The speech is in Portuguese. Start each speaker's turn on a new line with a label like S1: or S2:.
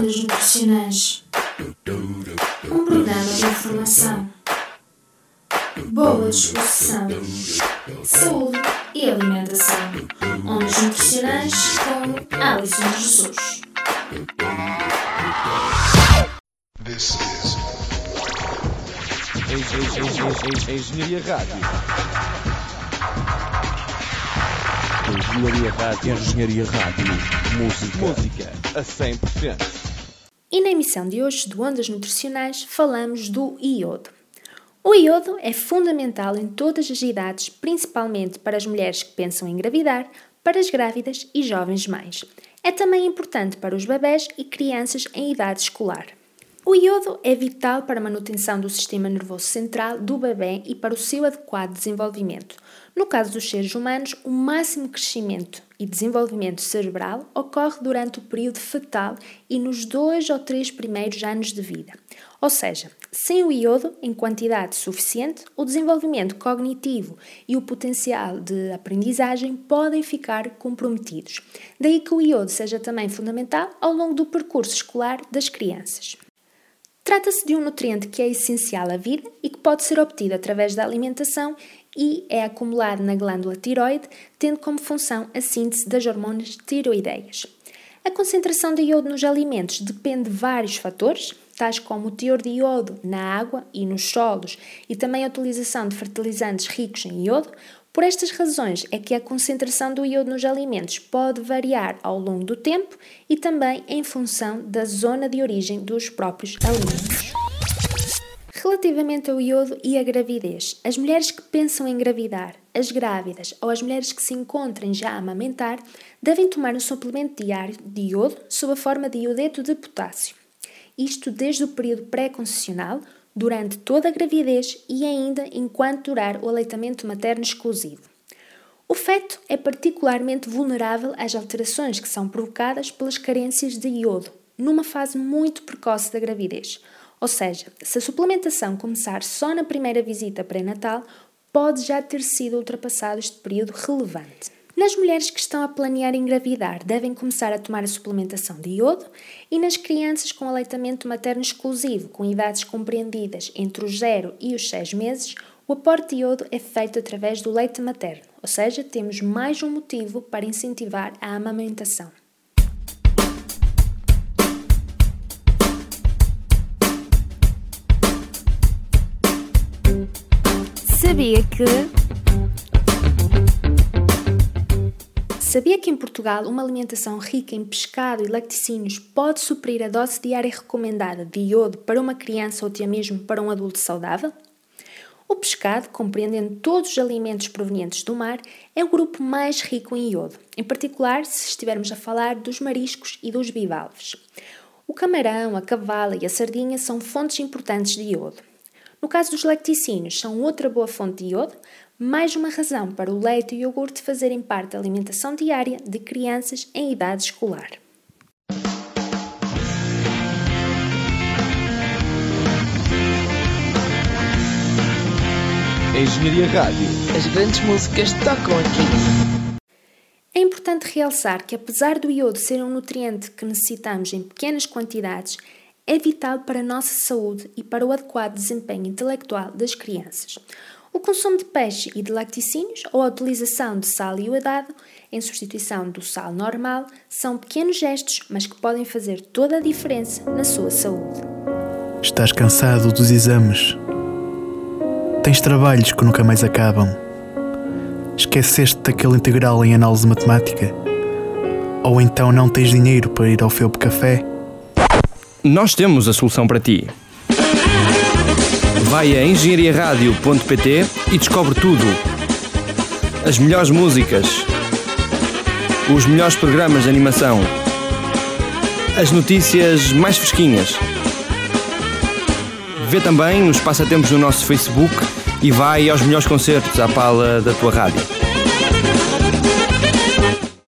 S1: Ondas Nutricionais Um programa de informação, boa disposição, saúde e alimentação. Ondas Nutricionais com Alison Jesus.
S2: This is
S3: Engenharia Rádio. Engenharia Rádio. Engenharia Rádio. Música. Música a 100%.
S4: E na emissão de hoje do Ondas Nutricionais falamos do iodo. O iodo é fundamental em todas as idades, principalmente para as mulheres que pensam em engravidar, para as grávidas e jovens mães. É também importante para os bebés e crianças em idade escolar. O iodo é vital para a manutenção do sistema nervoso central do bebê e para o seu adequado desenvolvimento. No caso dos seres humanos, o máximo crescimento e desenvolvimento cerebral ocorre durante o período fetal e nos dois ou três primeiros anos de vida. Ou seja, sem o iodo em quantidade suficiente, o desenvolvimento cognitivo e o potencial de aprendizagem podem ficar comprometidos. Daí que o iodo seja também fundamental ao longo do percurso escolar das crianças. Trata-se de um nutriente que é essencial à vida e que pode ser obtido através da alimentação e é acumulado na glândula tiroide, tendo como função a síntese das hormonas tiroideias. A concentração de iodo nos alimentos depende de vários fatores, tais como o teor de iodo na água e nos solos e também a utilização de fertilizantes ricos em iodo. Por estas razões é que a concentração do iodo nos alimentos pode variar ao longo do tempo e também em função da zona de origem dos próprios alimentos. Relativamente ao iodo e à gravidez, as mulheres que pensam em engravidar, as grávidas ou as mulheres que se encontrem já a amamentar devem tomar um suplemento diário de iodo sob a forma de iodeto de potássio. Isto desde o período pré-concepcional, durante toda a gravidez e ainda enquanto durar o aleitamento materno exclusivo. O feto é particularmente vulnerável às alterações que são provocadas pelas carências de iodo numa fase muito precoce da gravidez ou seja, se a suplementação começar só na primeira visita pré-natal, pode já ter sido ultrapassado este período relevante. Nas mulheres que estão a planear engravidar, devem começar a tomar a suplementação de iodo e nas crianças com aleitamento materno exclusivo, com idades compreendidas entre os 0 e os 6 meses, o aporte de iodo é feito através do leite materno, ou seja, temos mais um motivo para incentivar a amamentação. Sabia que. Sabia que em Portugal uma alimentação rica em pescado e lacticínios pode suprir a dose diária recomendada de iodo para uma criança ou até mesmo para um adulto saudável? O pescado, compreendendo todos os alimentos provenientes do mar, é o grupo mais rico em iodo, em particular se estivermos a falar dos mariscos e dos bivalves. O camarão, a cavala e a sardinha são fontes importantes de iodo. No caso dos lacticínios, são outra boa fonte de iodo, mais uma razão para o leite e o iogurte fazerem parte da alimentação diária de crianças em idade escolar.
S3: Engenharia Rádio.
S5: As grandes músicas tocam aqui.
S4: É importante realçar que, apesar do iodo ser um nutriente que necessitamos em pequenas quantidades, é vital para a nossa saúde e para o adequado desempenho intelectual das crianças. O consumo de peixe e de lacticínios ou a utilização de sal iodado em substituição do sal normal são pequenos gestos, mas que podem fazer toda a diferença na sua saúde.
S6: Estás cansado dos exames? Tens trabalhos que nunca mais acabam? Esqueceste daquele integral em análise matemática? Ou então não tens dinheiro para ir ao Felpe Café?
S7: Nós temos a solução para ti. Vai a engenhariaradio.pt e descobre tudo. As melhores músicas, os melhores programas de animação, as notícias mais fresquinhas. Vê também os passatempos no nosso Facebook e vai aos melhores concertos à pala da tua rádio.